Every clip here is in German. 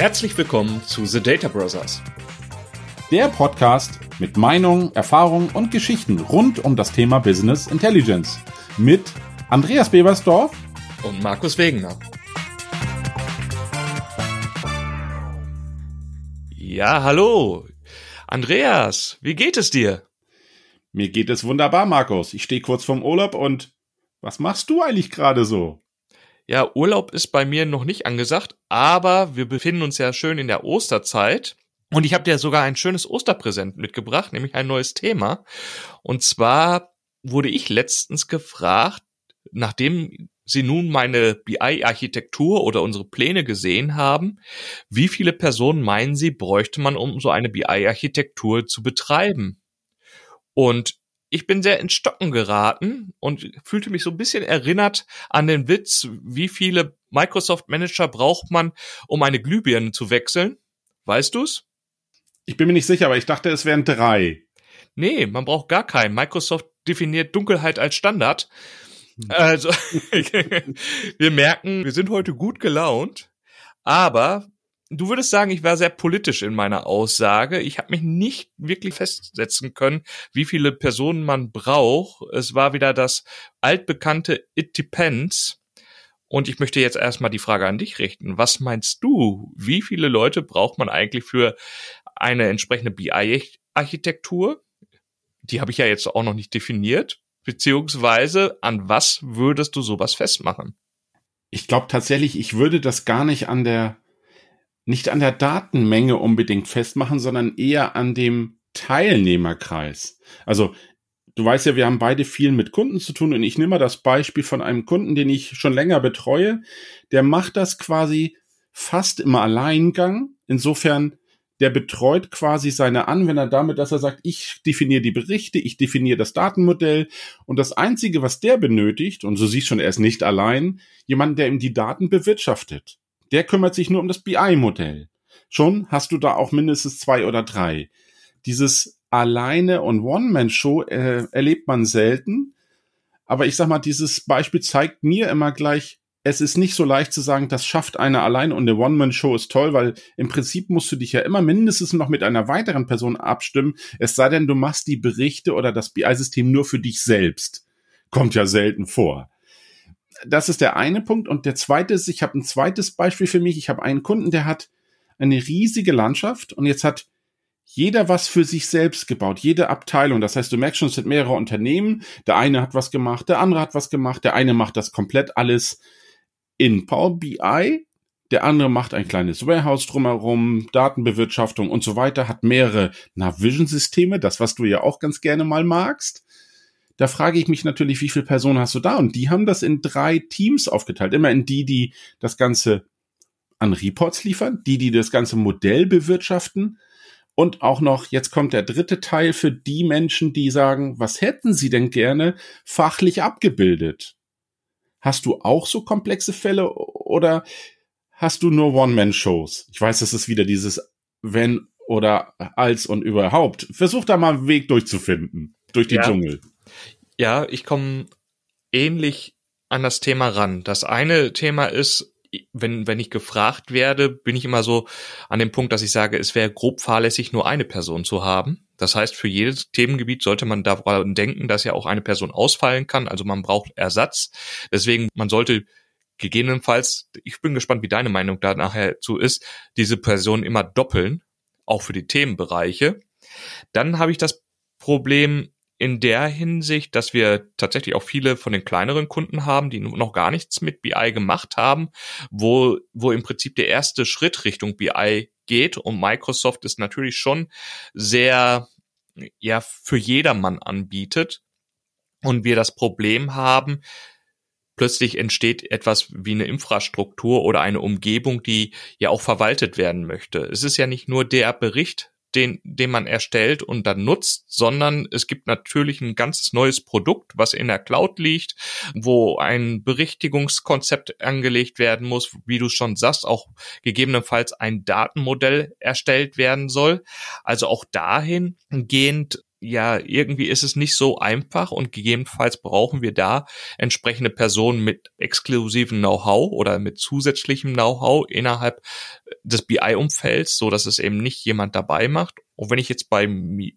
Herzlich willkommen zu The Data Brothers. Der Podcast mit Meinungen, Erfahrungen und Geschichten rund um das Thema Business Intelligence mit Andreas Bebersdorf und Markus Wegener. Ja, hallo. Andreas, wie geht es dir? Mir geht es wunderbar, Markus. Ich stehe kurz vorm Urlaub und was machst du eigentlich gerade so? Ja, Urlaub ist bei mir noch nicht angesagt, aber wir befinden uns ja schön in der Osterzeit. Und ich habe dir sogar ein schönes Osterpräsent mitgebracht, nämlich ein neues Thema. Und zwar wurde ich letztens gefragt, nachdem Sie nun meine BI-Architektur oder unsere Pläne gesehen haben, wie viele Personen meinen Sie, bräuchte man, um so eine BI-Architektur zu betreiben? Und ich bin sehr ins Stocken geraten und fühlte mich so ein bisschen erinnert an den Witz, wie viele Microsoft Manager braucht man, um eine Glühbirne zu wechseln? Weißt du's? Ich bin mir nicht sicher, aber ich dachte, es wären drei. Nee, man braucht gar keinen. Microsoft definiert Dunkelheit als Standard. Hm. Also, wir merken, wir sind heute gut gelaunt, aber Du würdest sagen, ich war sehr politisch in meiner Aussage. Ich habe mich nicht wirklich festsetzen können, wie viele Personen man braucht. Es war wieder das altbekannte It depends. Und ich möchte jetzt erstmal die Frage an dich richten. Was meinst du? Wie viele Leute braucht man eigentlich für eine entsprechende BI-Architektur? Die habe ich ja jetzt auch noch nicht definiert. Beziehungsweise an was würdest du sowas festmachen? Ich glaube tatsächlich, ich würde das gar nicht an der nicht an der Datenmenge unbedingt festmachen, sondern eher an dem Teilnehmerkreis. Also du weißt ja, wir haben beide viel mit Kunden zu tun und ich nehme mal das Beispiel von einem Kunden, den ich schon länger betreue. Der macht das quasi fast im Alleingang. Insofern, der betreut quasi seine Anwender damit, dass er sagt, ich definiere die Berichte, ich definiere das Datenmodell und das Einzige, was der benötigt, und so siehst schon, er ist nicht allein, jemand, der ihm die Daten bewirtschaftet. Der kümmert sich nur um das BI-Modell. Schon hast du da auch mindestens zwei oder drei. Dieses alleine und One-Man-Show äh, erlebt man selten. Aber ich sag mal, dieses Beispiel zeigt mir immer gleich, es ist nicht so leicht zu sagen, das schafft einer allein und eine One-Man-Show ist toll, weil im Prinzip musst du dich ja immer mindestens noch mit einer weiteren Person abstimmen, es sei denn, du machst die Berichte oder das BI-System nur für dich selbst. Kommt ja selten vor das ist der eine Punkt. Und der zweite ist, ich habe ein zweites Beispiel für mich. Ich habe einen Kunden, der hat eine riesige Landschaft und jetzt hat jeder was für sich selbst gebaut, jede Abteilung. Das heißt, du merkst schon, es sind mehrere Unternehmen. Der eine hat was gemacht, der andere hat was gemacht, der eine macht das komplett alles in Power BI, der andere macht ein kleines Warehouse drumherum, Datenbewirtschaftung und so weiter, hat mehrere Navision-Systeme, das, was du ja auch ganz gerne mal magst. Da frage ich mich natürlich, wie viele Personen hast du da? Und die haben das in drei Teams aufgeteilt. Immer in die, die das Ganze an Reports liefern, die, die das ganze Modell bewirtschaften und auch noch, jetzt kommt der dritte Teil für die Menschen, die sagen, was hätten sie denn gerne fachlich abgebildet? Hast du auch so komplexe Fälle oder hast du nur One-Man-Shows? Ich weiß, das ist wieder dieses wenn oder als und überhaupt. Versuch da mal einen Weg durchzufinden, durch die ja. Dschungel. Ja, ich komme ähnlich an das Thema ran. Das eine Thema ist, wenn, wenn ich gefragt werde, bin ich immer so an dem Punkt, dass ich sage, es wäre grob fahrlässig, nur eine Person zu haben. Das heißt, für jedes Themengebiet sollte man daran denken, dass ja auch eine Person ausfallen kann. Also man braucht Ersatz. Deswegen, man sollte gegebenenfalls, ich bin gespannt, wie deine Meinung da nachher zu ist, diese Person immer doppeln, auch für die Themenbereiche. Dann habe ich das Problem, in der Hinsicht, dass wir tatsächlich auch viele von den kleineren Kunden haben, die noch gar nichts mit BI gemacht haben, wo, wo im Prinzip der erste Schritt Richtung BI geht und Microsoft es natürlich schon sehr, ja, für jedermann anbietet und wir das Problem haben, plötzlich entsteht etwas wie eine Infrastruktur oder eine Umgebung, die ja auch verwaltet werden möchte. Es ist ja nicht nur der Bericht, den, den man erstellt und dann nutzt, sondern es gibt natürlich ein ganzes neues Produkt, was in der Cloud liegt, wo ein Berichtigungskonzept angelegt werden muss, wie du schon sagst, auch gegebenenfalls ein Datenmodell erstellt werden soll. Also auch dahingehend ja, irgendwie ist es nicht so einfach und gegebenenfalls brauchen wir da entsprechende Personen mit exklusivem Know-how oder mit zusätzlichem Know-how innerhalb des BI-Umfelds, so dass es eben nicht jemand dabei macht. Und wenn ich jetzt bei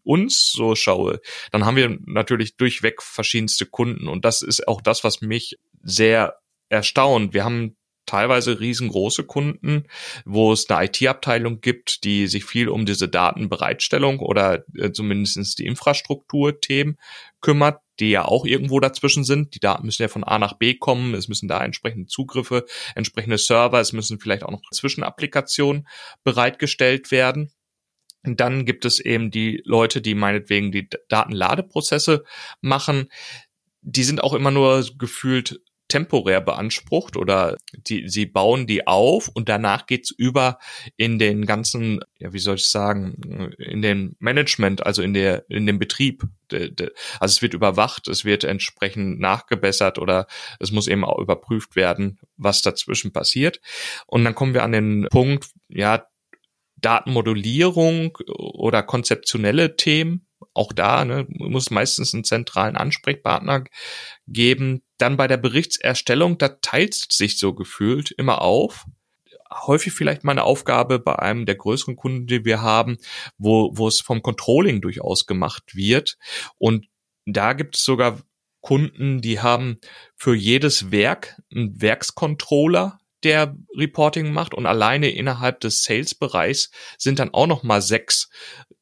uns so schaue, dann haben wir natürlich durchweg verschiedenste Kunden und das ist auch das, was mich sehr erstaunt. Wir haben teilweise riesengroße Kunden, wo es eine IT-Abteilung gibt, die sich viel um diese Datenbereitstellung oder äh, zumindest die Infrastrukturthemen kümmert, die ja auch irgendwo dazwischen sind. Die Daten müssen ja von A nach B kommen, es müssen da entsprechende Zugriffe, entsprechende Server, es müssen vielleicht auch noch Zwischenapplikationen bereitgestellt werden. Dann gibt es eben die Leute, die meinetwegen die Datenladeprozesse machen. Die sind auch immer nur gefühlt temporär beansprucht oder die, sie bauen die auf und danach geht's über in den ganzen, ja, wie soll ich sagen, in den Management, also in der, in den Betrieb. Also es wird überwacht, es wird entsprechend nachgebessert oder es muss eben auch überprüft werden, was dazwischen passiert. Und dann kommen wir an den Punkt, ja, Datenmodellierung oder konzeptionelle Themen auch da ne, muss meistens einen zentralen Ansprechpartner geben. Dann bei der Berichtserstellung, da teilt sich so gefühlt immer auf. Häufig vielleicht mal eine Aufgabe bei einem der größeren Kunden, die wir haben, wo, wo es vom Controlling durchaus gemacht wird. Und da gibt es sogar Kunden, die haben für jedes Werk einen Werkscontroller, der Reporting macht und alleine innerhalb des Sales-Bereichs sind dann auch noch mal sechs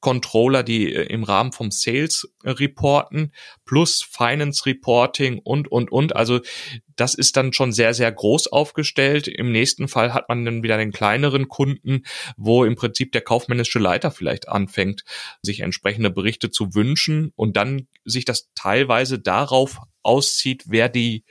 Controller, die äh, im Rahmen vom Sales äh, reporten, plus Finance Reporting und, und, und. Also das ist dann schon sehr, sehr groß aufgestellt. Im nächsten Fall hat man dann wieder den kleineren Kunden, wo im Prinzip der kaufmännische Leiter vielleicht anfängt, sich entsprechende Berichte zu wünschen und dann sich das teilweise darauf auszieht, wer die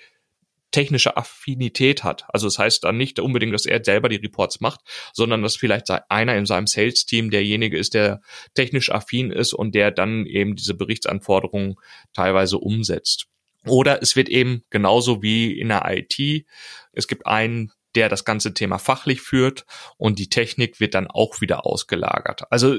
technische Affinität hat. Also das heißt dann nicht unbedingt, dass er selber die Reports macht, sondern dass vielleicht einer in seinem Sales-Team derjenige ist, der technisch affin ist und der dann eben diese Berichtsanforderungen teilweise umsetzt. Oder es wird eben genauso wie in der IT, es gibt einen, der das ganze Thema fachlich führt und die Technik wird dann auch wieder ausgelagert. Also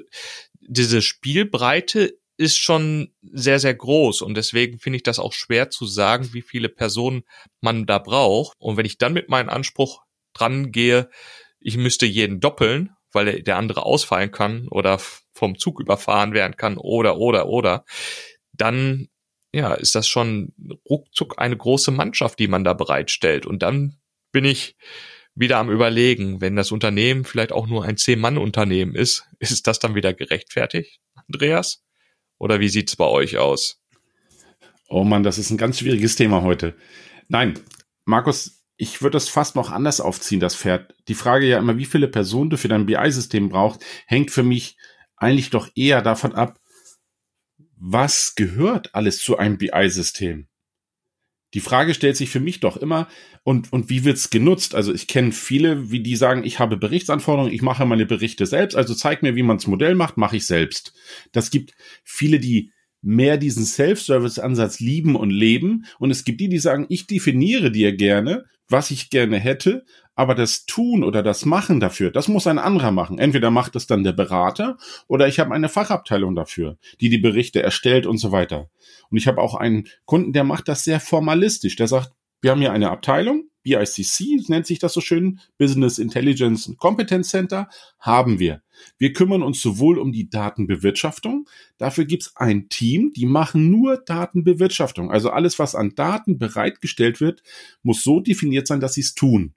diese Spielbreite ist schon sehr, sehr groß und deswegen finde ich das auch schwer zu sagen, wie viele Personen man da braucht. Und wenn ich dann mit meinem Anspruch dran gehe, ich müsste jeden doppeln, weil der andere ausfallen kann oder vom Zug überfahren werden kann oder, oder, oder, dann ja, ist das schon ruckzuck eine große Mannschaft, die man da bereitstellt. Und dann bin ich wieder am überlegen, wenn das Unternehmen vielleicht auch nur ein Zehn-Mann-Unternehmen ist, ist das dann wieder gerechtfertigt, Andreas? Oder wie sieht's bei euch aus? Oh Mann, das ist ein ganz schwieriges Thema heute. Nein, Markus, ich würde das fast noch anders aufziehen, das Pferd. Die Frage ja immer, wie viele Personen du für dein BI-System brauchst, hängt für mich eigentlich doch eher davon ab, was gehört alles zu einem BI-System? Die Frage stellt sich für mich doch immer, und, und wie wird's genutzt? Also ich kenne viele, wie die sagen, ich habe Berichtsanforderungen, ich mache meine Berichte selbst, also zeig mir, wie man's Modell macht, mache ich selbst. Das gibt viele, die mehr diesen Self-Service-Ansatz lieben und leben. Und es gibt die, die sagen, ich definiere dir gerne, was ich gerne hätte, aber das Tun oder das Machen dafür, das muss ein anderer machen. Entweder macht es dann der Berater oder ich habe eine Fachabteilung dafür, die die Berichte erstellt und so weiter. Und ich habe auch einen Kunden, der macht das sehr formalistisch. Der sagt, wir haben hier eine Abteilung, BICC nennt sich das so schön, Business Intelligence Competence Center, haben wir. Wir kümmern uns sowohl um die Datenbewirtschaftung, dafür gibt's ein Team, die machen nur Datenbewirtschaftung. Also alles, was an Daten bereitgestellt wird, muss so definiert sein, dass sie es tun.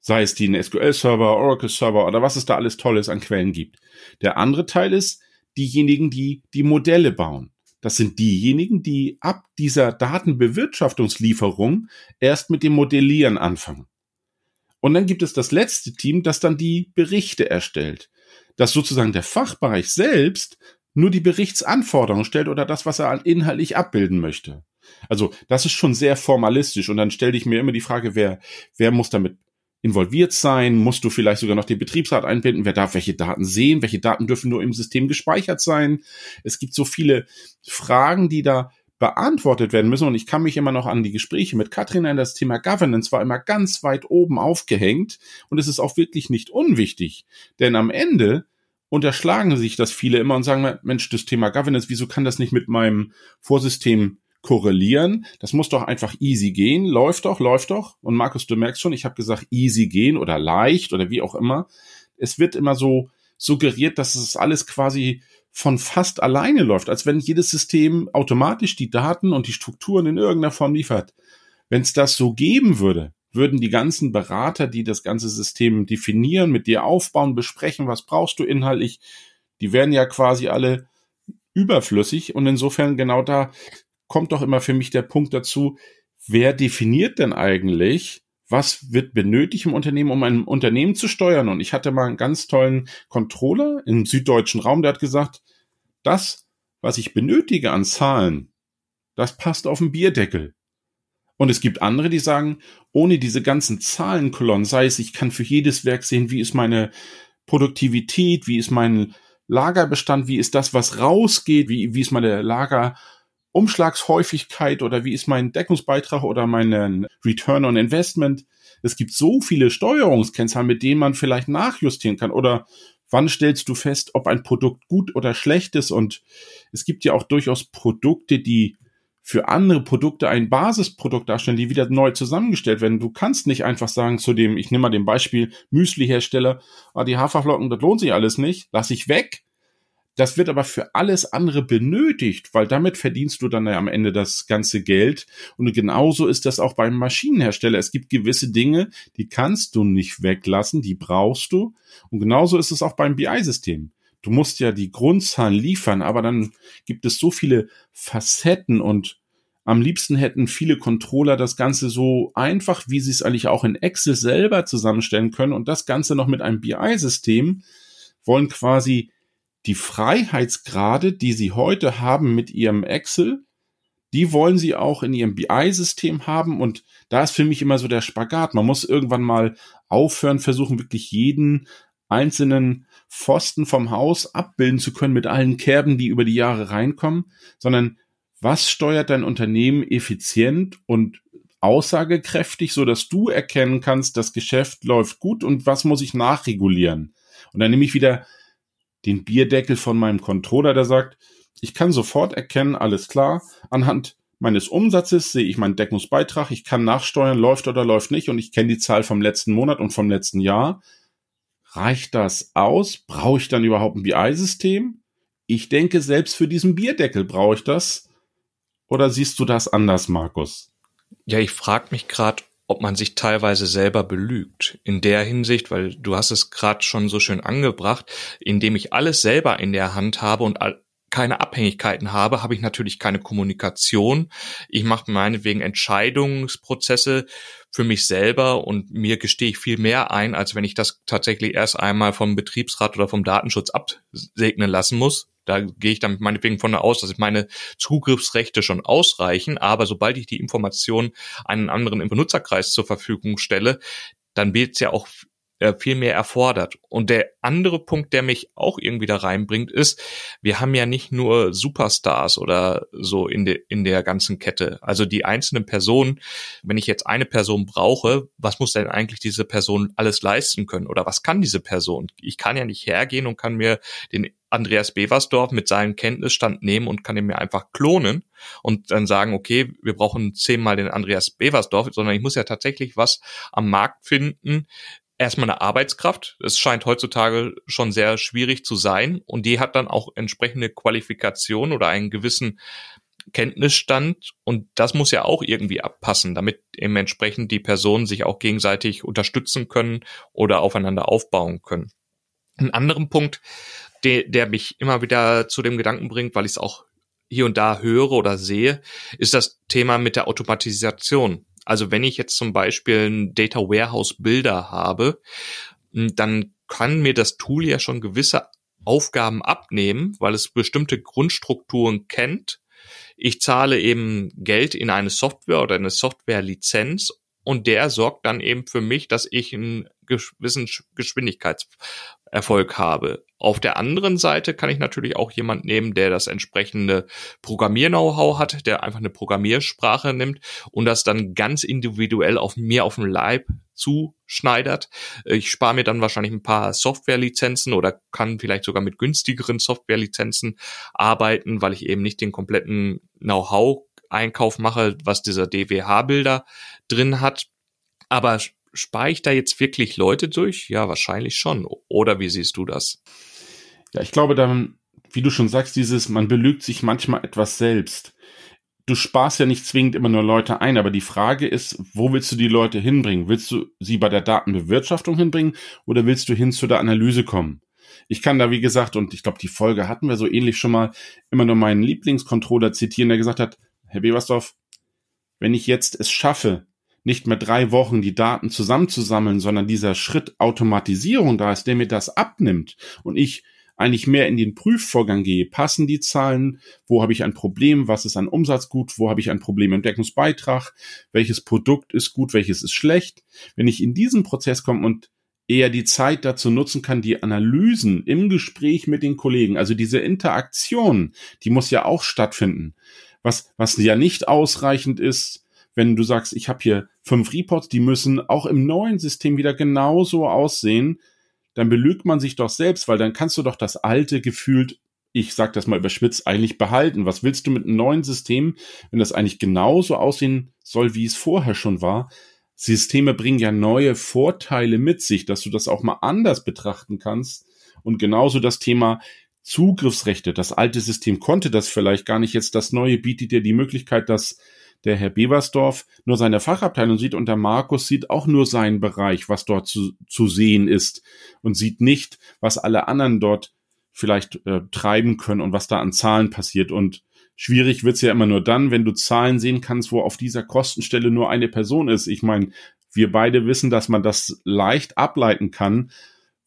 Sei es die SQL-Server, Oracle-Server oder was es da alles Tolles an Quellen gibt. Der andere Teil ist diejenigen, die die Modelle bauen. Das sind diejenigen, die ab dieser Datenbewirtschaftungslieferung erst mit dem Modellieren anfangen. Und dann gibt es das letzte Team, das dann die Berichte erstellt. Dass sozusagen der Fachbereich selbst nur die Berichtsanforderungen stellt oder das, was er inhaltlich abbilden möchte. Also das ist schon sehr formalistisch und dann stelle ich mir immer die Frage, wer, wer muss damit involviert sein? Musst du vielleicht sogar noch den Betriebsrat einbinden? Wer darf welche Daten sehen? Welche Daten dürfen nur im System gespeichert sein? Es gibt so viele Fragen, die da beantwortet werden müssen. Und ich kann mich immer noch an die Gespräche mit Katrin an das Thema Governance war immer ganz weit oben aufgehängt. Und es ist auch wirklich nicht unwichtig. Denn am Ende unterschlagen sich das viele immer und sagen, Mensch, das Thema Governance, wieso kann das nicht mit meinem Vorsystem korrelieren? Das muss doch einfach easy gehen. Läuft doch, läuft doch. Und Markus, du merkst schon, ich habe gesagt, easy gehen oder leicht oder wie auch immer. Es wird immer so suggeriert, dass es alles quasi von fast alleine läuft, als wenn jedes System automatisch die Daten und die Strukturen in irgendeiner Form liefert. Wenn es das so geben würde, würden die ganzen Berater, die das ganze System definieren, mit dir aufbauen, besprechen, was brauchst du inhaltlich, die werden ja quasi alle überflüssig. Und insofern genau da kommt doch immer für mich der Punkt dazu, wer definiert denn eigentlich, was wird benötigt im Unternehmen, um ein Unternehmen zu steuern? Und ich hatte mal einen ganz tollen Controller im süddeutschen Raum, der hat gesagt, das, was ich benötige an Zahlen, das passt auf den Bierdeckel. Und es gibt andere, die sagen, ohne diese ganzen Zahlenkolonnen, sei es, ich kann für jedes Werk sehen, wie ist meine Produktivität, wie ist mein Lagerbestand, wie ist das, was rausgeht, wie, wie ist meine Lagerumschlagshäufigkeit oder wie ist mein Deckungsbeitrag oder mein Return on Investment. Es gibt so viele Steuerungskennzahlen, mit denen man vielleicht nachjustieren kann oder wann stellst du fest, ob ein Produkt gut oder schlecht ist und es gibt ja auch durchaus Produkte, die für andere Produkte ein Basisprodukt darstellen, die wieder neu zusammengestellt werden. Du kannst nicht einfach sagen zu dem, ich nehme mal den Beispiel Müsli-Hersteller, ah, die Haferflocken, das lohnt sich alles nicht, lass ich weg. Das wird aber für alles andere benötigt, weil damit verdienst du dann ja am Ende das ganze Geld. Und genauso ist das auch beim Maschinenhersteller. Es gibt gewisse Dinge, die kannst du nicht weglassen, die brauchst du. Und genauso ist es auch beim BI-System du musst ja die Grundzahlen liefern, aber dann gibt es so viele Facetten und am liebsten hätten viele Controller das Ganze so einfach, wie sie es eigentlich auch in Excel selber zusammenstellen können und das Ganze noch mit einem BI-System wollen quasi die Freiheitsgrade, die sie heute haben mit ihrem Excel, die wollen sie auch in ihrem BI-System haben und da ist für mich immer so der Spagat. Man muss irgendwann mal aufhören, versuchen wirklich jeden einzelnen Pfosten vom Haus abbilden zu können mit allen Kerben, die über die Jahre reinkommen, sondern was steuert dein Unternehmen effizient und aussagekräftig, so dass du erkennen kannst, das Geschäft läuft gut und was muss ich nachregulieren? Und dann nehme ich wieder den Bierdeckel von meinem Controller, der sagt, ich kann sofort erkennen, alles klar, anhand meines Umsatzes sehe ich meinen Deckungsbeitrag, ich kann nachsteuern, läuft oder läuft nicht und ich kenne die Zahl vom letzten Monat und vom letzten Jahr. Reicht das aus? Brauche ich dann überhaupt ein BI-System? Ich denke, selbst für diesen Bierdeckel brauche ich das. Oder siehst du das anders, Markus? Ja, ich frage mich gerade, ob man sich teilweise selber belügt. In der Hinsicht, weil du hast es gerade schon so schön angebracht, indem ich alles selber in der Hand habe und keine Abhängigkeiten habe, habe ich natürlich keine Kommunikation. Ich mache meinetwegen Entscheidungsprozesse für mich selber und mir gestehe ich viel mehr ein, als wenn ich das tatsächlich erst einmal vom Betriebsrat oder vom Datenschutz absegnen lassen muss. Da gehe ich dann meinetwegen von aus, dass meine Zugriffsrechte schon ausreichen, aber sobald ich die Information einen anderen im Benutzerkreis zur Verfügung stelle, dann wird es ja auch äh, viel mehr erfordert. Und der andere Punkt, der mich auch irgendwie da reinbringt, ist, wir haben ja nicht nur Superstars oder so in, de, in der ganzen Kette. Also die einzelnen Personen, wenn ich jetzt eine Person brauche, was muss denn eigentlich diese Person alles leisten können? Oder was kann diese Person? Ich kann ja nicht hergehen und kann mir den Andreas Beversdorf mit seinem Kenntnisstand nehmen und kann ihn mir einfach klonen und dann sagen, okay, wir brauchen zehnmal den Andreas Beversdorf, sondern ich muss ja tatsächlich was am Markt finden, erstmal eine Arbeitskraft. Es scheint heutzutage schon sehr schwierig zu sein und die hat dann auch entsprechende Qualifikation oder einen gewissen Kenntnisstand und das muss ja auch irgendwie abpassen, damit eben entsprechend die Personen sich auch gegenseitig unterstützen können oder aufeinander aufbauen können. Ein anderen Punkt, der, der mich immer wieder zu dem Gedanken bringt, weil ich es auch hier und da höre oder sehe, ist das Thema mit der Automatisation. Also wenn ich jetzt zum Beispiel einen Data Warehouse Builder habe, hm, dann kann mir das Tool ja schon gewisse Aufgaben abnehmen, weil es bestimmte Grundstrukturen kennt. Ich zahle eben Geld in eine Software oder eine Softwarelizenz und der sorgt dann eben für mich, dass ich einen gewissen Geschwindigkeitserfolg habe. Auf der anderen Seite kann ich natürlich auch jemand nehmen, der das entsprechende Programmier-Know-how hat, der einfach eine Programmiersprache nimmt und das dann ganz individuell auf mir auf dem Leib zuschneidert. Ich spare mir dann wahrscheinlich ein paar Softwarelizenzen oder kann vielleicht sogar mit günstigeren Softwarelizenzen arbeiten, weil ich eben nicht den kompletten Know-how Einkauf mache, was dieser DWH-Bilder drin hat. Aber spare ich da jetzt wirklich Leute durch? Ja, wahrscheinlich schon. Oder wie siehst du das? Ja, ich glaube dann, wie du schon sagst, dieses, man belügt sich manchmal etwas selbst. Du sparst ja nicht zwingend immer nur Leute ein, aber die Frage ist, wo willst du die Leute hinbringen? Willst du sie bei der Datenbewirtschaftung hinbringen oder willst du hin zu der Analyse kommen? Ich kann da, wie gesagt, und ich glaube, die Folge hatten wir so ähnlich schon mal, immer nur meinen Lieblingscontroller zitieren, der gesagt hat, Herr Beversdorf, wenn ich jetzt es schaffe, nicht mehr drei Wochen die Daten zusammenzusammeln, sondern dieser Schritt Automatisierung da ist, der mir das abnimmt und ich eigentlich mehr in den Prüfvorgang gehe, passen die Zahlen, wo habe ich ein Problem, was ist an Umsatz gut, wo habe ich ein Problem im Deckungsbeitrag, welches Produkt ist gut, welches ist schlecht. Wenn ich in diesen Prozess komme und eher die Zeit dazu nutzen kann, die Analysen im Gespräch mit den Kollegen, also diese Interaktion, die muss ja auch stattfinden. Was, was ja nicht ausreichend ist, wenn du sagst, ich habe hier fünf Reports, die müssen auch im neuen System wieder genauso aussehen, dann belügt man sich doch selbst, weil dann kannst du doch das alte gefühlt, ich sag das mal überspitzt, eigentlich behalten. Was willst du mit einem neuen System, wenn das eigentlich genauso aussehen soll, wie es vorher schon war? Systeme bringen ja neue Vorteile mit sich, dass du das auch mal anders betrachten kannst. Und genauso das Thema Zugriffsrechte. Das alte System konnte das vielleicht gar nicht. Jetzt das neue bietet dir die Möglichkeit, dass der Herr Beversdorf nur seine Fachabteilung sieht und der Markus sieht auch nur seinen Bereich, was dort zu, zu sehen ist und sieht nicht, was alle anderen dort vielleicht äh, treiben können und was da an Zahlen passiert. Und schwierig wird's ja immer nur dann, wenn du Zahlen sehen kannst, wo auf dieser Kostenstelle nur eine Person ist. Ich meine, wir beide wissen, dass man das leicht ableiten kann,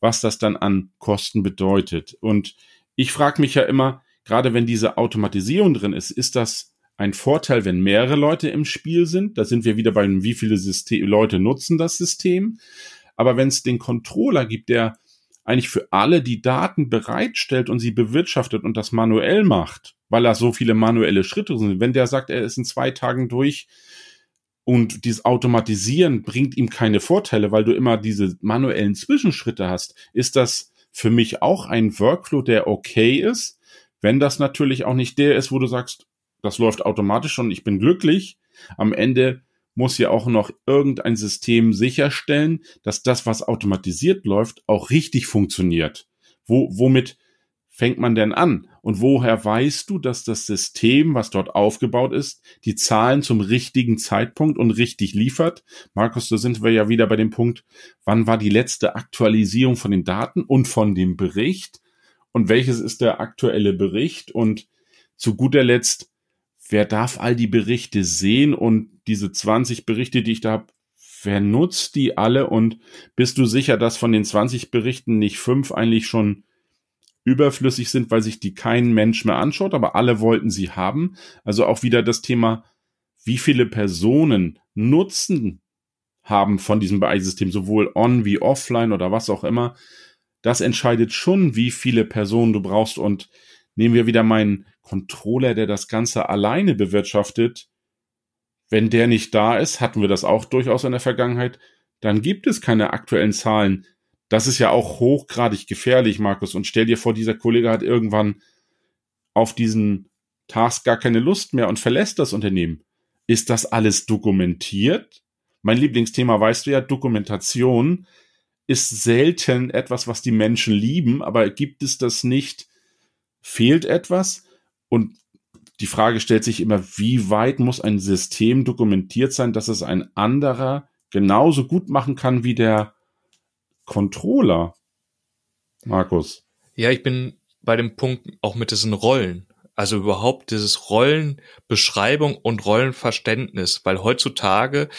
was das dann an Kosten bedeutet. Und ich frage mich ja immer, gerade wenn diese Automatisierung drin ist, ist das ein Vorteil, wenn mehrere Leute im Spiel sind? Da sind wir wieder bei wie viele System Leute nutzen das System. Aber wenn es den Controller gibt, der eigentlich für alle die Daten bereitstellt und sie bewirtschaftet und das manuell macht, weil er so viele manuelle Schritte sind, wenn der sagt, er ist in zwei Tagen durch und dieses Automatisieren bringt ihm keine Vorteile, weil du immer diese manuellen Zwischenschritte hast, ist das für mich auch ein Workflow, der okay ist, wenn das natürlich auch nicht der ist, wo du sagst, das läuft automatisch und ich bin glücklich. Am Ende muss ja auch noch irgendein System sicherstellen, dass das, was automatisiert läuft, auch richtig funktioniert. Wo, womit fängt man denn an? Und woher weißt du, dass das System, was dort aufgebaut ist, die Zahlen zum richtigen Zeitpunkt und richtig liefert? Markus, da sind wir ja wieder bei dem Punkt, wann war die letzte Aktualisierung von den Daten und von dem Bericht? Und welches ist der aktuelle Bericht? Und zu guter Letzt, wer darf all die Berichte sehen und diese 20 Berichte, die ich da habe, wer nutzt die alle und bist du sicher, dass von den 20 Berichten nicht fünf eigentlich schon überflüssig sind, weil sich die kein Mensch mehr anschaut, aber alle wollten sie haben. Also auch wieder das Thema, wie viele Personen Nutzen haben von diesem BI-System, sowohl on wie offline oder was auch immer. Das entscheidet schon, wie viele Personen du brauchst. Und nehmen wir wieder meinen Controller, der das Ganze alleine bewirtschaftet. Wenn der nicht da ist, hatten wir das auch durchaus in der Vergangenheit, dann gibt es keine aktuellen Zahlen, das ist ja auch hochgradig gefährlich, Markus. Und stell dir vor, dieser Kollege hat irgendwann auf diesen Task gar keine Lust mehr und verlässt das Unternehmen. Ist das alles dokumentiert? Mein Lieblingsthema, weißt du ja, Dokumentation ist selten etwas, was die Menschen lieben, aber gibt es das nicht? Fehlt etwas? Und die Frage stellt sich immer, wie weit muss ein System dokumentiert sein, dass es ein anderer genauso gut machen kann wie der Controller. Markus. Ja, ich bin bei dem Punkt auch mit diesen Rollen. Also überhaupt dieses Rollenbeschreibung und Rollenverständnis, weil heutzutage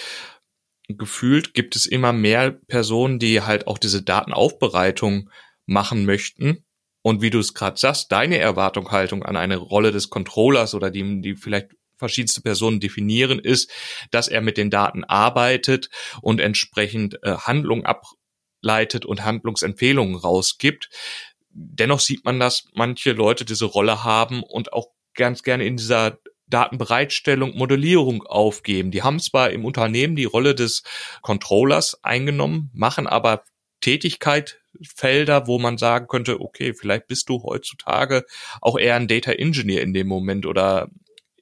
gefühlt gibt es immer mehr Personen, die halt auch diese Datenaufbereitung machen möchten. Und wie du es gerade sagst, deine Erwartungshaltung an eine Rolle des Controllers oder die, die vielleicht verschiedenste Personen definieren, ist, dass er mit den Daten arbeitet und entsprechend äh, Handlungen ableitet und Handlungsempfehlungen rausgibt. Dennoch sieht man, dass manche Leute diese Rolle haben und auch ganz gerne in dieser Datenbereitstellung, Modellierung aufgeben. Die haben zwar im Unternehmen die Rolle des Controllers eingenommen, machen aber Tätigkeit Felder, wo man sagen könnte, okay, vielleicht bist du heutzutage auch eher ein Data Engineer in dem Moment oder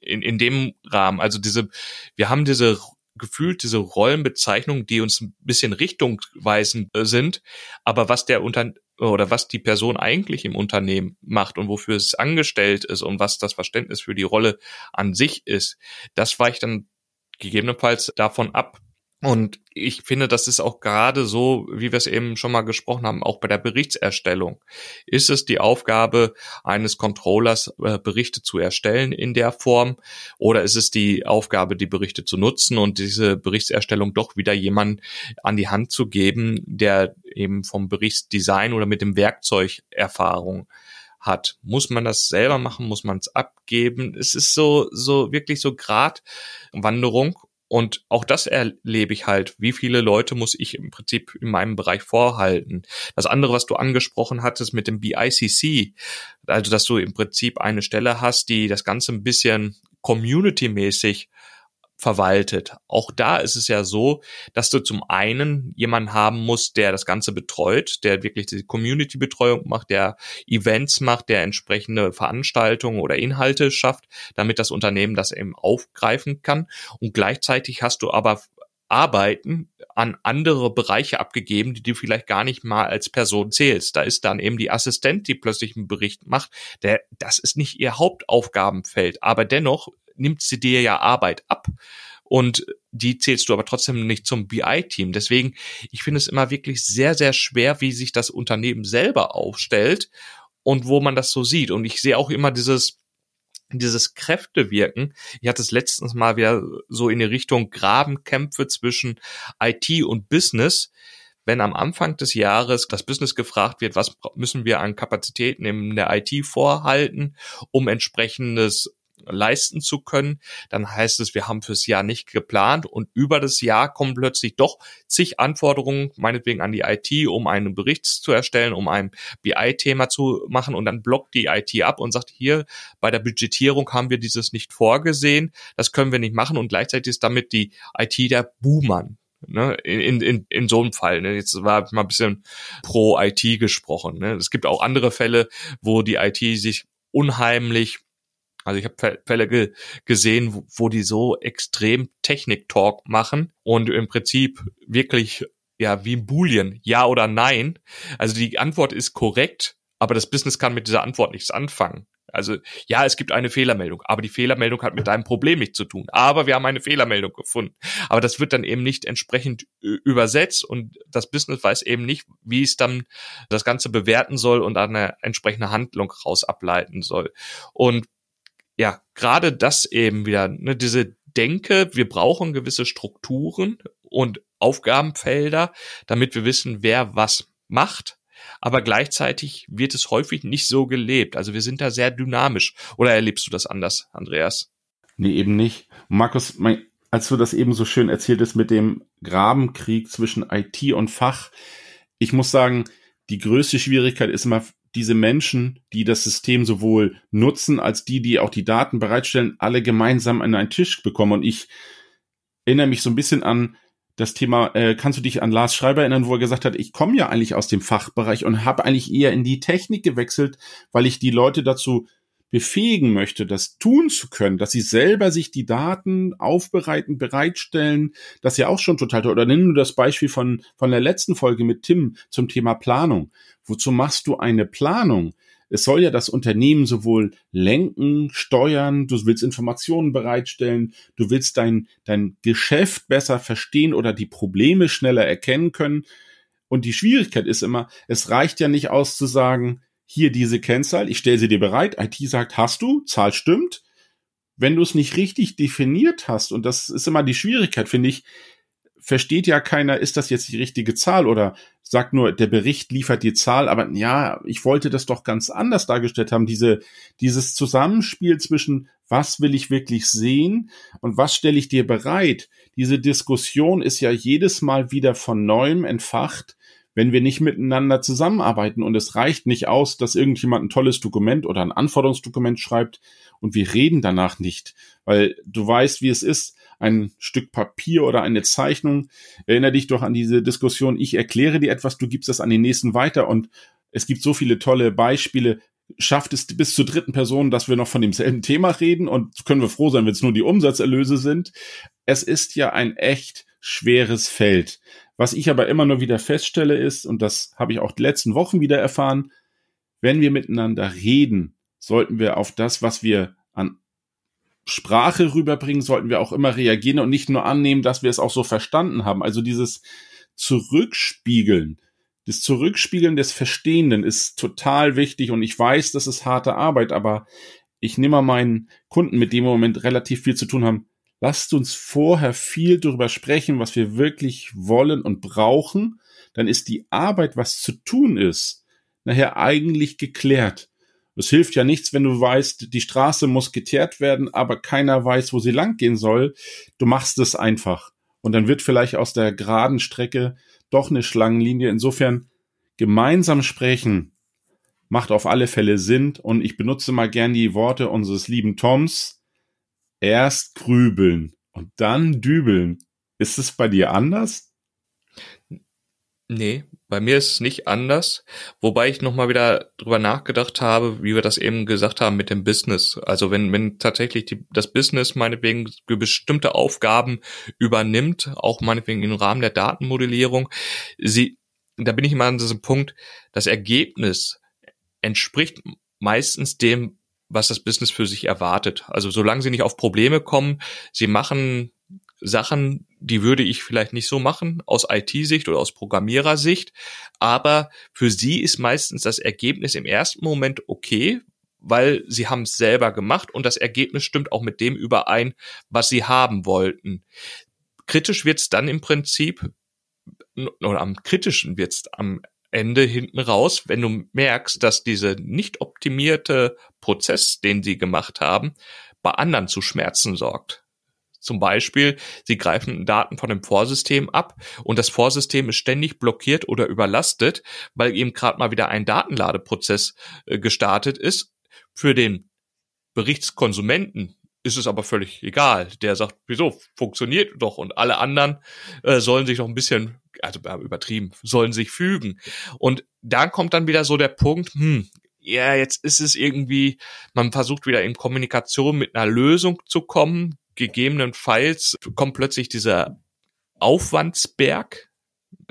in, in dem Rahmen. Also diese, wir haben diese gefühlt diese Rollenbezeichnungen, die uns ein bisschen richtungweisend äh, sind, aber was der Unter oder was die Person eigentlich im Unternehmen macht und wofür es angestellt ist und was das Verständnis für die Rolle an sich ist, das weicht dann gegebenenfalls davon ab, und ich finde, das ist auch gerade so, wie wir es eben schon mal gesprochen haben, auch bei der Berichtserstellung. Ist es die Aufgabe eines Controllers, äh, Berichte zu erstellen in der Form? Oder ist es die Aufgabe, die Berichte zu nutzen und diese Berichtserstellung doch wieder jemand an die Hand zu geben, der eben vom Berichtsdesign oder mit dem Werkzeug Erfahrung hat. Muss man das selber machen? Muss man es abgeben? Es ist so, so wirklich so Gratwanderung und auch das erlebe ich halt. Wie viele Leute muss ich im Prinzip in meinem Bereich vorhalten? Das andere, was du angesprochen hattest mit dem BICC, also dass du im Prinzip eine Stelle hast, die das Ganze ein bisschen community-mäßig verwaltet. Auch da ist es ja so, dass du zum einen jemanden haben musst, der das Ganze betreut, der wirklich die Community-Betreuung macht, der Events macht, der entsprechende Veranstaltungen oder Inhalte schafft, damit das Unternehmen das eben aufgreifen kann. Und gleichzeitig hast du aber Arbeiten an andere Bereiche abgegeben, die du vielleicht gar nicht mal als Person zählst. Da ist dann eben die Assistent, die plötzlich einen Bericht macht. Der, das ist nicht ihr Hauptaufgabenfeld, aber dennoch nimmt sie dir ja Arbeit ab und die zählst du aber trotzdem nicht zum BI-Team. Deswegen, ich finde es immer wirklich sehr, sehr schwer, wie sich das Unternehmen selber aufstellt und wo man das so sieht. Und ich sehe auch immer dieses, dieses Kräftewirken. Ich hatte es letztens mal wieder so in die Richtung Grabenkämpfe zwischen IT und Business. Wenn am Anfang des Jahres das Business gefragt wird, was müssen wir an Kapazitäten in der IT vorhalten, um entsprechendes leisten zu können, dann heißt es, wir haben fürs Jahr nicht geplant und über das Jahr kommen plötzlich doch zig Anforderungen, meinetwegen an die IT, um einen Bericht zu erstellen, um ein BI-Thema zu machen und dann blockt die IT ab und sagt, hier bei der Budgetierung haben wir dieses nicht vorgesehen, das können wir nicht machen und gleichzeitig ist damit die IT der Buhmann. Ne, in, in, in so einem Fall. Ne? Jetzt war mal ein bisschen pro IT gesprochen. Ne? Es gibt auch andere Fälle, wo die IT sich unheimlich also ich habe Fälle ge gesehen, wo, wo die so extrem Technik-Talk machen und im Prinzip wirklich ja wie ein Boolean, ja oder nein. Also die Antwort ist korrekt, aber das Business kann mit dieser Antwort nichts anfangen. Also ja, es gibt eine Fehlermeldung, aber die Fehlermeldung hat mit deinem Problem nichts zu tun. Aber wir haben eine Fehlermeldung gefunden. Aber das wird dann eben nicht entsprechend übersetzt und das Business weiß eben nicht, wie es dann das Ganze bewerten soll und eine entsprechende Handlung raus ableiten soll. Und ja, gerade das eben wieder, ne, diese Denke, wir brauchen gewisse Strukturen und Aufgabenfelder, damit wir wissen, wer was macht. Aber gleichzeitig wird es häufig nicht so gelebt. Also wir sind da sehr dynamisch. Oder erlebst du das anders, Andreas? Nee, eben nicht. Markus, mein, als du das eben so schön erzähltest mit dem Grabenkrieg zwischen IT und Fach, ich muss sagen, die größte Schwierigkeit ist immer diese Menschen, die das System sowohl nutzen, als die, die auch die Daten bereitstellen, alle gemeinsam an einen Tisch bekommen. Und ich erinnere mich so ein bisschen an das Thema, äh, kannst du dich an Lars Schreiber erinnern, wo er gesagt hat, ich komme ja eigentlich aus dem Fachbereich und habe eigentlich eher in die Technik gewechselt, weil ich die Leute dazu befähigen möchte, das tun zu können, dass sie selber sich die Daten aufbereiten, bereitstellen, das ist ja auch schon total toll. Oder nimm nur das Beispiel von, von der letzten Folge mit Tim zum Thema Planung. Wozu machst du eine Planung? Es soll ja das Unternehmen sowohl lenken, steuern, du willst Informationen bereitstellen, du willst dein, dein Geschäft besser verstehen oder die Probleme schneller erkennen können. Und die Schwierigkeit ist immer, es reicht ja nicht aus zu sagen, hier diese Kennzahl, ich stelle sie dir bereit, IT sagt, hast du, Zahl stimmt. Wenn du es nicht richtig definiert hast, und das ist immer die Schwierigkeit, finde ich, versteht ja keiner, ist das jetzt die richtige Zahl oder sagt nur, der Bericht liefert die Zahl, aber ja, ich wollte das doch ganz anders dargestellt haben, diese, dieses Zusammenspiel zwischen Was will ich wirklich sehen und was stelle ich dir bereit? Diese Diskussion ist ja jedes Mal wieder von neuem entfacht, wenn wir nicht miteinander zusammenarbeiten und es reicht nicht aus, dass irgendjemand ein tolles Dokument oder ein Anforderungsdokument schreibt und wir reden danach nicht, weil du weißt, wie es ist, ein Stück Papier oder eine Zeichnung. Erinnere dich doch an diese Diskussion, ich erkläre dir etwas, du gibst das an den nächsten weiter und es gibt so viele tolle Beispiele. Schafft es bis zur dritten Person, dass wir noch von demselben Thema reden und können wir froh sein, wenn es nur die Umsatzerlöse sind. Es ist ja ein echt schweres Feld. Was ich aber immer nur wieder feststelle ist, und das habe ich auch die letzten Wochen wieder erfahren, wenn wir miteinander reden, sollten wir auf das, was wir an Sprache rüberbringen, sollten wir auch immer reagieren und nicht nur annehmen, dass wir es auch so verstanden haben. Also dieses Zurückspiegeln, das Zurückspiegeln des Verstehenden ist total wichtig und ich weiß, das ist harte Arbeit, aber ich nehme meinen Kunden, mit dem Moment relativ viel zu tun haben, lasst uns vorher viel darüber sprechen, was wir wirklich wollen und brauchen, dann ist die Arbeit, was zu tun ist, nachher eigentlich geklärt. Es hilft ja nichts, wenn du weißt, die Straße muss geteert werden, aber keiner weiß, wo sie langgehen soll. Du machst es einfach. Und dann wird vielleicht aus der geraden Strecke doch eine Schlangenlinie. Insofern gemeinsam sprechen macht auf alle Fälle Sinn. Und ich benutze mal gern die Worte unseres lieben Toms. Erst grübeln und dann dübeln. Ist es bei dir anders? Nee, bei mir ist es nicht anders, wobei ich nochmal wieder drüber nachgedacht habe, wie wir das eben gesagt haben mit dem Business. Also wenn, wenn tatsächlich die, das Business meinetwegen bestimmte Aufgaben übernimmt, auch meinetwegen im Rahmen der Datenmodellierung, sie, da bin ich immer an diesem Punkt, das Ergebnis entspricht meistens dem, was das Business für sich erwartet. Also solange sie nicht auf Probleme kommen, sie machen Sachen, die würde ich vielleicht nicht so machen aus IT-Sicht oder aus Programmierersicht, aber für sie ist meistens das Ergebnis im ersten Moment okay, weil sie haben es selber gemacht und das Ergebnis stimmt auch mit dem überein, was sie haben wollten. Kritisch wird es dann im Prinzip, oder am kritischen wird es am Ende hinten raus, wenn du merkst, dass diese nicht optimierte Prozess, den sie gemacht haben, bei anderen zu Schmerzen sorgt. Zum Beispiel, sie greifen Daten von dem Vorsystem ab und das Vorsystem ist ständig blockiert oder überlastet, weil eben gerade mal wieder ein Datenladeprozess äh, gestartet ist. Für den Berichtskonsumenten ist es aber völlig egal. Der sagt, wieso, funktioniert doch und alle anderen äh, sollen sich noch ein bisschen, also übertrieben, sollen sich fügen. Und da kommt dann wieder so der Punkt, hm, ja, jetzt ist es irgendwie, man versucht wieder in Kommunikation mit einer Lösung zu kommen, gegebenenfalls kommt plötzlich dieser Aufwandsberg,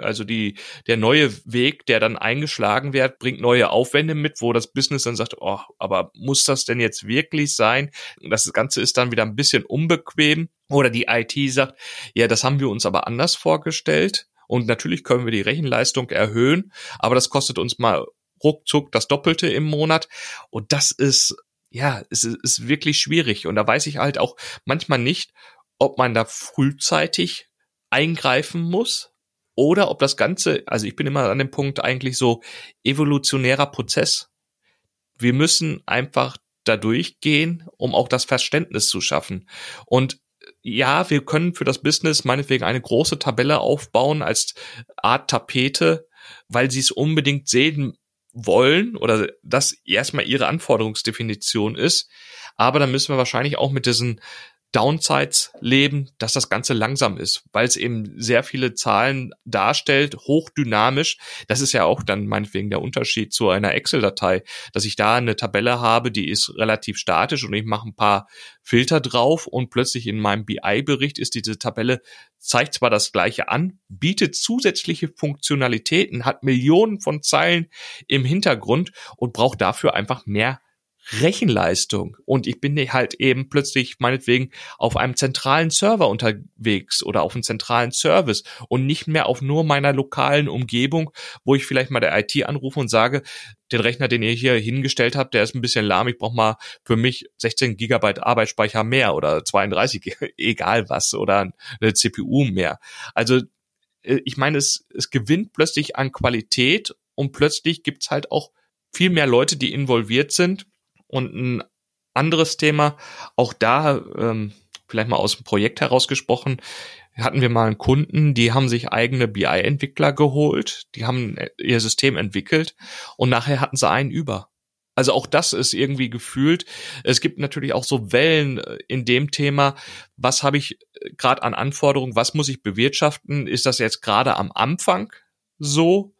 also die, der neue Weg, der dann eingeschlagen wird, bringt neue Aufwände mit, wo das Business dann sagt, oh, aber muss das denn jetzt wirklich sein? Das Ganze ist dann wieder ein bisschen unbequem. Oder die IT sagt, ja, das haben wir uns aber anders vorgestellt. Und natürlich können wir die Rechenleistung erhöhen, aber das kostet uns mal ruckzuck das Doppelte im Monat. Und das ist ja, es ist wirklich schwierig. Und da weiß ich halt auch manchmal nicht, ob man da frühzeitig eingreifen muss oder ob das Ganze, also ich bin immer an dem Punkt eigentlich so evolutionärer Prozess. Wir müssen einfach da durchgehen, um auch das Verständnis zu schaffen. Und ja, wir können für das Business meinetwegen eine große Tabelle aufbauen als Art Tapete, weil sie es unbedingt sehen wollen oder das erstmal ihre Anforderungsdefinition ist. Aber dann müssen wir wahrscheinlich auch mit diesen Downsides leben, dass das Ganze langsam ist, weil es eben sehr viele Zahlen darstellt, hochdynamisch. Das ist ja auch dann meinetwegen der Unterschied zu einer Excel-Datei, dass ich da eine Tabelle habe, die ist relativ statisch und ich mache ein paar Filter drauf und plötzlich in meinem BI-Bericht ist diese Tabelle, zeigt zwar das gleiche an, bietet zusätzliche Funktionalitäten, hat Millionen von Zeilen im Hintergrund und braucht dafür einfach mehr Rechenleistung und ich bin halt eben plötzlich meinetwegen auf einem zentralen Server unterwegs oder auf einem zentralen Service und nicht mehr auf nur meiner lokalen Umgebung, wo ich vielleicht mal der IT anrufe und sage, den Rechner, den ihr hier hingestellt habt, der ist ein bisschen lahm, ich brauche mal für mich 16 Gigabyte Arbeitsspeicher mehr oder 32, egal was, oder eine CPU mehr. Also äh, ich meine, es, es gewinnt plötzlich an Qualität und plötzlich gibt's halt auch viel mehr Leute, die involviert sind und ein anderes Thema. Auch da, ähm, vielleicht mal aus dem Projekt herausgesprochen, hatten wir mal einen Kunden, die haben sich eigene BI-Entwickler geholt, die haben ihr System entwickelt und nachher hatten sie einen über. Also auch das ist irgendwie gefühlt. Es gibt natürlich auch so Wellen äh, in dem Thema. Was habe ich äh, gerade an Anforderungen? Was muss ich bewirtschaften? Ist das jetzt gerade am Anfang so?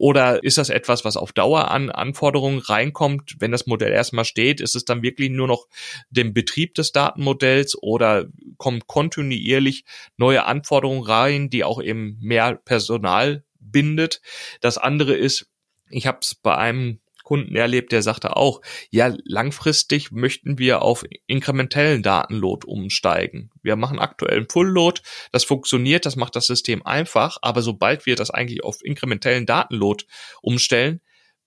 Oder ist das etwas, was auf Dauer an Anforderungen reinkommt? Wenn das Modell erstmal steht, ist es dann wirklich nur noch dem Betrieb des Datenmodells oder kommen kontinuierlich neue Anforderungen rein, die auch eben mehr Personal bindet? Das andere ist, ich habe es bei einem Kunden erlebt, der sagte auch, ja, langfristig möchten wir auf inkrementellen Datenload umsteigen. Wir machen aktuell einen Full-Load, das funktioniert, das macht das System einfach, aber sobald wir das eigentlich auf inkrementellen Datenload umstellen,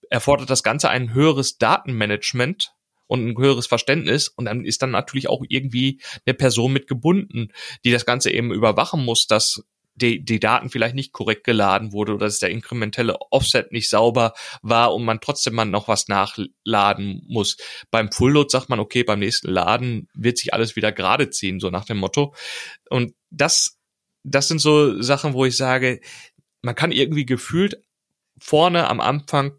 erfordert das Ganze ein höheres Datenmanagement und ein höheres Verständnis und dann ist dann natürlich auch irgendwie eine Person mit gebunden, die das Ganze eben überwachen muss, dass die, die Daten vielleicht nicht korrekt geladen wurde oder dass der inkrementelle Offset nicht sauber war und man trotzdem mal noch was nachladen muss. Beim Fullload sagt man, okay, beim nächsten Laden wird sich alles wieder gerade ziehen, so nach dem Motto. Und das, das sind so Sachen, wo ich sage, man kann irgendwie gefühlt vorne am Anfang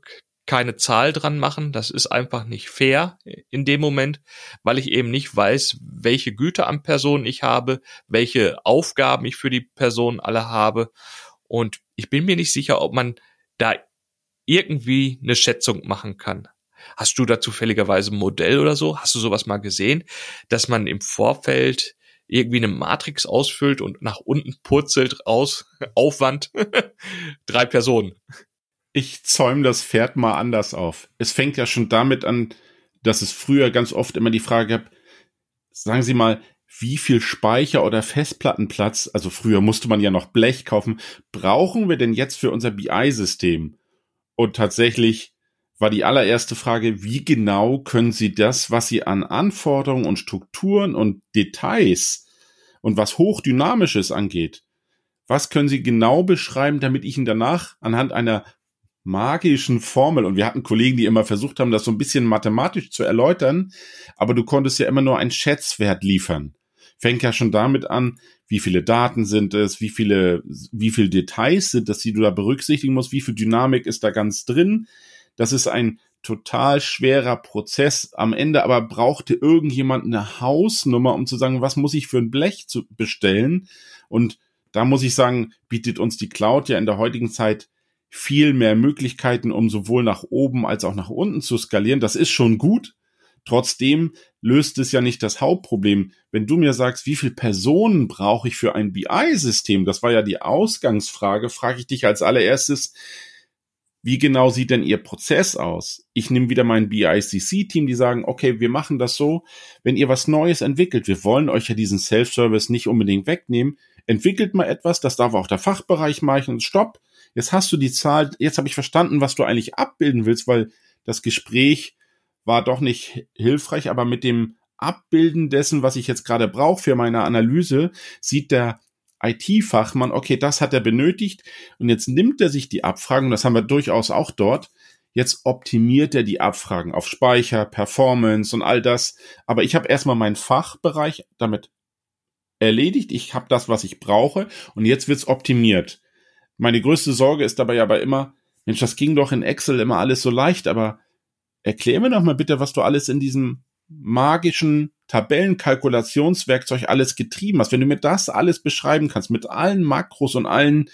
keine Zahl dran machen. Das ist einfach nicht fair in dem Moment, weil ich eben nicht weiß, welche Güter an Personen ich habe, welche Aufgaben ich für die Person alle habe. Und ich bin mir nicht sicher, ob man da irgendwie eine Schätzung machen kann. Hast du da zufälligerweise ein Modell oder so? Hast du sowas mal gesehen, dass man im Vorfeld irgendwie eine Matrix ausfüllt und nach unten purzelt aus Aufwand drei Personen? Ich zäume das Pferd mal anders auf. Es fängt ja schon damit an, dass es früher ganz oft immer die Frage gab, sagen Sie mal, wie viel Speicher oder Festplattenplatz, also früher musste man ja noch Blech kaufen, brauchen wir denn jetzt für unser BI-System? Und tatsächlich war die allererste Frage, wie genau können Sie das, was Sie an Anforderungen und Strukturen und Details und was hochdynamisches angeht, was können Sie genau beschreiben, damit ich Ihnen danach anhand einer magischen Formel und wir hatten Kollegen, die immer versucht haben, das so ein bisschen mathematisch zu erläutern, aber du konntest ja immer nur einen Schätzwert liefern. Fängt ja schon damit an, wie viele Daten sind es, wie viele, wie viele Details sind das, die du da berücksichtigen musst, wie viel Dynamik ist da ganz drin. Das ist ein total schwerer Prozess. Am Ende aber brauchte irgendjemand eine Hausnummer, um zu sagen, was muss ich für ein Blech zu bestellen? Und da muss ich sagen, bietet uns die Cloud ja in der heutigen Zeit viel mehr Möglichkeiten, um sowohl nach oben als auch nach unten zu skalieren. Das ist schon gut. Trotzdem löst es ja nicht das Hauptproblem. Wenn du mir sagst, wie viele Personen brauche ich für ein BI-System, das war ja die Ausgangsfrage, frage ich dich als allererstes, wie genau sieht denn Ihr Prozess aus? Ich nehme wieder mein BICC-Team, die sagen, okay, wir machen das so, wenn ihr was Neues entwickelt, wir wollen euch ja diesen Self-Service nicht unbedingt wegnehmen, entwickelt mal etwas, das darf auch der Fachbereich machen, stopp, jetzt hast du die Zahl, jetzt habe ich verstanden, was du eigentlich abbilden willst, weil das Gespräch war doch nicht hilfreich, aber mit dem Abbilden dessen, was ich jetzt gerade brauche für meine Analyse, sieht der IT-Fachmann, okay, das hat er benötigt und jetzt nimmt er sich die Abfragen, das haben wir durchaus auch dort, jetzt optimiert er die Abfragen auf Speicher, Performance und all das, aber ich habe erstmal meinen Fachbereich damit erledigt, ich habe das, was ich brauche und jetzt wird's optimiert. Meine größte Sorge ist dabei aber immer, Mensch, das ging doch in Excel immer alles so leicht, aber erklär mir doch mal bitte, was du alles in diesem magischen Tabellenkalkulationswerkzeug alles getrieben hast. Wenn du mir das alles beschreiben kannst, mit allen Makros und allen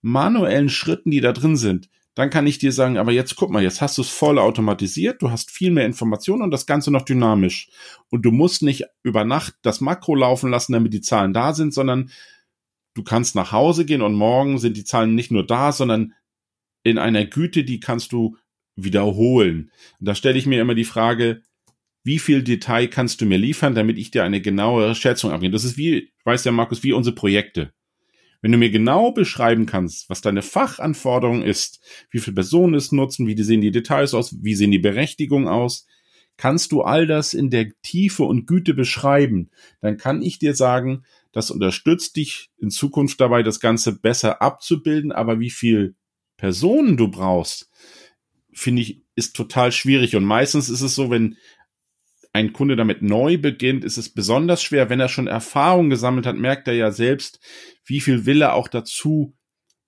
manuellen Schritten, die da drin sind, dann kann ich dir sagen, aber jetzt guck mal, jetzt hast du es voll automatisiert, du hast viel mehr Informationen und das Ganze noch dynamisch. Und du musst nicht über Nacht das Makro laufen lassen, damit die Zahlen da sind, sondern du kannst nach Hause gehen und morgen sind die Zahlen nicht nur da, sondern in einer Güte, die kannst du wiederholen. Und da stelle ich mir immer die Frage, wie viel Detail kannst du mir liefern, damit ich dir eine genauere Schätzung abgebe? Das ist wie, weiß der Markus, wie unsere Projekte. Wenn du mir genau beschreiben kannst, was deine Fachanforderung ist, wie viele Personen es nutzen, wie sehen die Details aus, wie sehen die Berechtigungen aus, kannst du all das in der Tiefe und Güte beschreiben, dann kann ich dir sagen, das unterstützt dich in Zukunft dabei, das Ganze besser abzubilden. Aber wie viel Personen du brauchst, finde ich, ist total schwierig. Und meistens ist es so, wenn ein Kunde damit neu beginnt, ist es besonders schwer. Wenn er schon Erfahrung gesammelt hat, merkt er ja selbst, wie viel will er auch dazu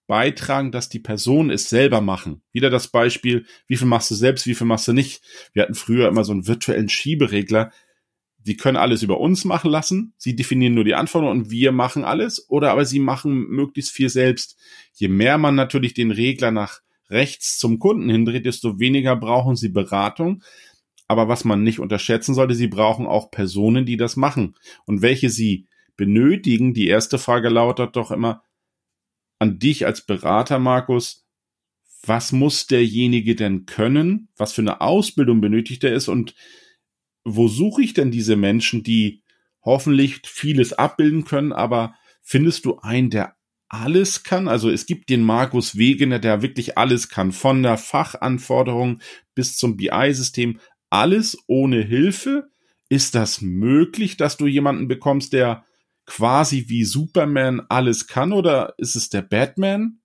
beitragen, dass die Personen es selber machen. Wieder das Beispiel, wie viel machst du selbst, wie viel machst du nicht. Wir hatten früher immer so einen virtuellen Schieberegler. Die können alles über uns machen lassen. Sie definieren nur die Anforderungen und wir machen alles. Oder aber sie machen möglichst viel selbst. Je mehr man natürlich den Regler nach rechts zum Kunden hindreht, desto weniger brauchen sie Beratung. Aber was man nicht unterschätzen sollte, sie brauchen auch Personen, die das machen. Und welche sie benötigen, die erste Frage lautet doch immer an dich als Berater, Markus. Was muss derjenige denn können? Was für eine Ausbildung benötigt er ist? Und wo suche ich denn diese Menschen, die hoffentlich vieles abbilden können, aber findest du einen, der alles kann? Also es gibt den Markus Wegener, der wirklich alles kann, von der Fachanforderung bis zum BI-System, alles ohne Hilfe? Ist das möglich, dass du jemanden bekommst, der quasi wie Superman alles kann oder ist es der Batman?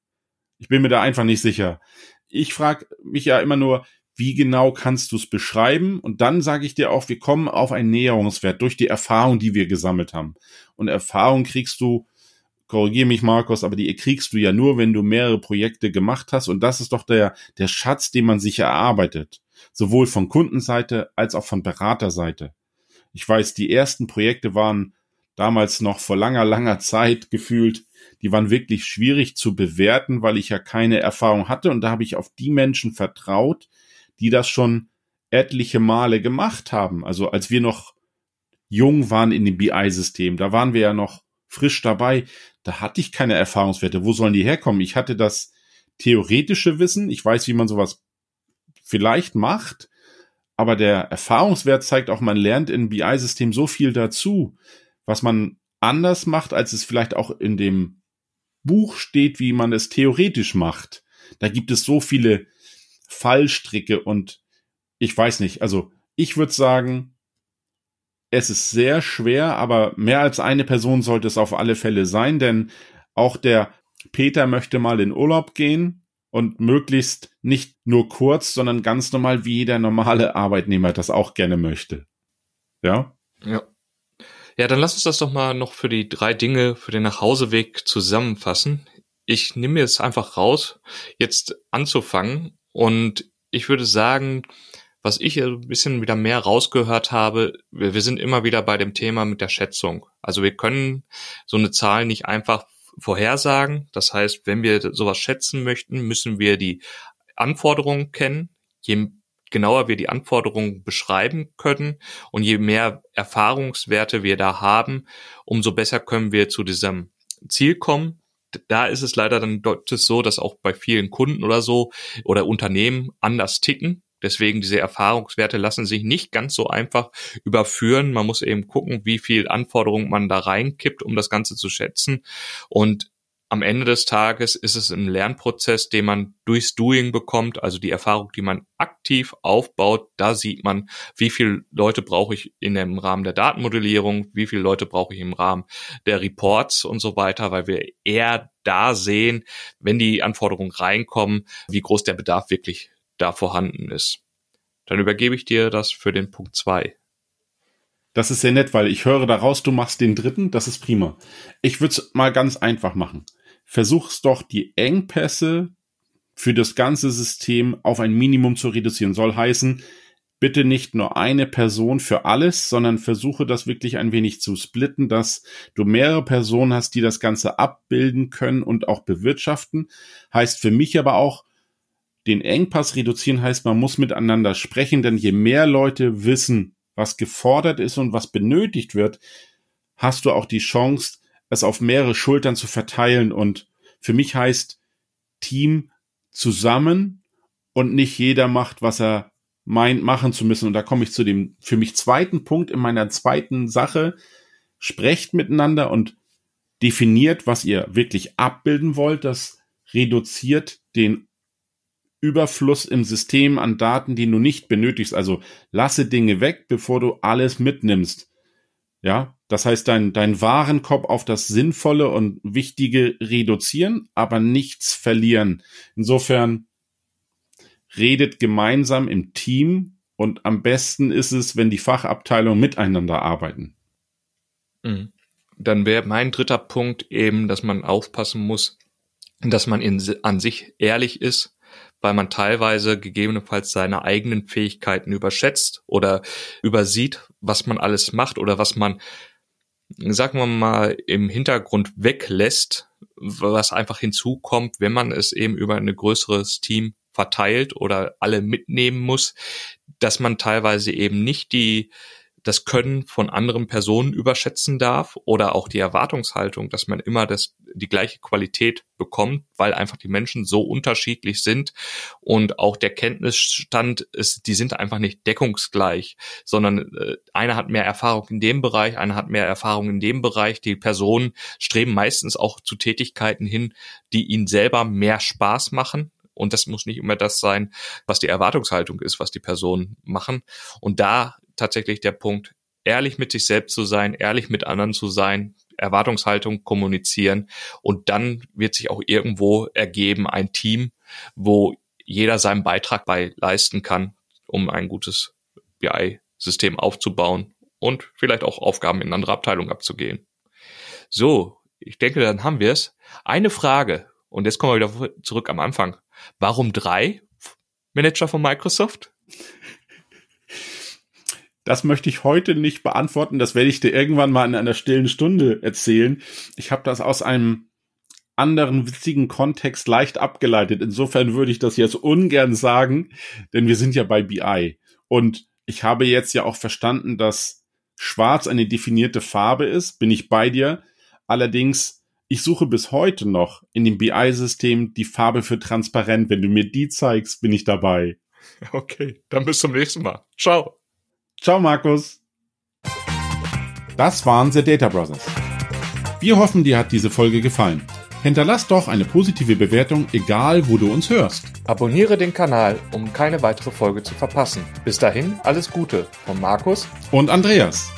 Ich bin mir da einfach nicht sicher. Ich frage mich ja immer nur, wie genau kannst du es beschreiben? Und dann sage ich dir auch, wir kommen auf einen Näherungswert durch die Erfahrung, die wir gesammelt haben. Und Erfahrung kriegst du, korrigiere mich Markus, aber die kriegst du ja nur, wenn du mehrere Projekte gemacht hast. Und das ist doch der, der Schatz, den man sich erarbeitet sowohl von Kundenseite als auch von Beraterseite. Ich weiß, die ersten Projekte waren damals noch vor langer, langer Zeit gefühlt, die waren wirklich schwierig zu bewerten, weil ich ja keine Erfahrung hatte und da habe ich auf die Menschen vertraut, die das schon etliche Male gemacht haben. Also als wir noch jung waren in dem BI-System, da waren wir ja noch frisch dabei, da hatte ich keine Erfahrungswerte. Wo sollen die herkommen? Ich hatte das theoretische Wissen, ich weiß, wie man sowas vielleicht macht, aber der Erfahrungswert zeigt auch, man lernt in BI-System so viel dazu, was man anders macht, als es vielleicht auch in dem Buch steht, wie man es theoretisch macht. Da gibt es so viele Fallstricke und ich weiß nicht, also ich würde sagen, es ist sehr schwer, aber mehr als eine Person sollte es auf alle Fälle sein, denn auch der Peter möchte mal in Urlaub gehen und möglichst nicht nur kurz, sondern ganz normal, wie jeder normale Arbeitnehmer das auch gerne möchte. Ja? Ja. Ja, dann lass uns das doch mal noch für die drei Dinge für den Nachhauseweg zusammenfassen. Ich nehme mir jetzt einfach raus, jetzt anzufangen und ich würde sagen, was ich ein bisschen wieder mehr rausgehört habe, wir, wir sind immer wieder bei dem Thema mit der Schätzung. Also wir können so eine Zahl nicht einfach vorhersagen. Das heißt, wenn wir sowas schätzen möchten, müssen wir die Anforderungen kennen. Je genauer wir die Anforderungen beschreiben können und je mehr Erfahrungswerte wir da haben, umso besser können wir zu diesem Ziel kommen. Da ist es leider dann so, dass auch bei vielen Kunden oder so oder Unternehmen anders ticken. Deswegen diese Erfahrungswerte lassen sich nicht ganz so einfach überführen. Man muss eben gucken, wie viel Anforderungen man da reinkippt, um das Ganze zu schätzen. Und am Ende des Tages ist es ein Lernprozess, den man durchs Doing bekommt, also die Erfahrung, die man aktiv aufbaut. Da sieht man, wie viele Leute brauche ich in dem Rahmen der Datenmodellierung, wie viele Leute brauche ich im Rahmen der Reports und so weiter, weil wir eher da sehen, wenn die Anforderungen reinkommen, wie groß der Bedarf wirklich da vorhanden ist. Dann übergebe ich dir das für den Punkt zwei. Das ist sehr nett, weil ich höre daraus, du machst den dritten, das ist prima. Ich würde es mal ganz einfach machen. Versuch's doch die Engpässe für das ganze System auf ein Minimum zu reduzieren. Soll heißen, bitte nicht nur eine Person für alles, sondern versuche das wirklich ein wenig zu splitten, dass du mehrere Personen hast, die das Ganze abbilden können und auch bewirtschaften. Heißt für mich aber auch, den Engpass reduzieren heißt, man muss miteinander sprechen, denn je mehr Leute wissen, was gefordert ist und was benötigt wird, hast du auch die Chance, es auf mehrere Schultern zu verteilen. Und für mich heißt Team zusammen und nicht jeder macht, was er meint machen zu müssen. Und da komme ich zu dem für mich zweiten Punkt in meiner zweiten Sache. Sprecht miteinander und definiert, was ihr wirklich abbilden wollt. Das reduziert den Überfluss im System an Daten, die du nicht benötigst. Also lasse Dinge weg, bevor du alles mitnimmst. Ja, das heißt, dein, dein Warenkorb auf das Sinnvolle und Wichtige reduzieren, aber nichts verlieren. Insofern redet gemeinsam im Team Und am besten ist es, wenn die Fachabteilungen miteinander arbeiten. Mhm. Dann wäre mein dritter Punkt eben, dass man aufpassen muss, dass man in, an sich ehrlich ist, weil man teilweise gegebenenfalls seine eigenen Fähigkeiten überschätzt oder übersieht, was man alles macht oder was man, sagen wir mal, im Hintergrund weglässt, was einfach hinzukommt, wenn man es eben über ein größeres Team verteilt oder alle mitnehmen muss, dass man teilweise eben nicht die das Können von anderen Personen überschätzen darf oder auch die Erwartungshaltung, dass man immer das, die gleiche Qualität bekommt, weil einfach die Menschen so unterschiedlich sind und auch der Kenntnisstand ist, die sind einfach nicht deckungsgleich, sondern äh, einer hat mehr Erfahrung in dem Bereich, einer hat mehr Erfahrung in dem Bereich. Die Personen streben meistens auch zu Tätigkeiten hin, die ihnen selber mehr Spaß machen, und das muss nicht immer das sein, was die Erwartungshaltung ist, was die Personen machen. Und da tatsächlich der Punkt, ehrlich mit sich selbst zu sein, ehrlich mit anderen zu sein, Erwartungshaltung kommunizieren und dann wird sich auch irgendwo ergeben ein Team, wo jeder seinen Beitrag bei leisten kann, um ein gutes BI-System aufzubauen und vielleicht auch Aufgaben in andere Abteilungen abzugehen. So, ich denke, dann haben wir es. Eine Frage, und jetzt kommen wir wieder zurück am Anfang. Warum drei Manager von Microsoft? Das möchte ich heute nicht beantworten. Das werde ich dir irgendwann mal in einer stillen Stunde erzählen. Ich habe das aus einem anderen witzigen Kontext leicht abgeleitet. Insofern würde ich das jetzt ungern sagen, denn wir sind ja bei BI. Und ich habe jetzt ja auch verstanden, dass Schwarz eine definierte Farbe ist. Bin ich bei dir. Allerdings, ich suche bis heute noch in dem BI-System die Farbe für transparent. Wenn du mir die zeigst, bin ich dabei. Okay, dann bis zum nächsten Mal. Ciao. Ciao, Markus. Das waren The Data Brothers. Wir hoffen, dir hat diese Folge gefallen. Hinterlass doch eine positive Bewertung, egal wo du uns hörst. Abonniere den Kanal, um keine weitere Folge zu verpassen. Bis dahin, alles Gute von Markus und Andreas.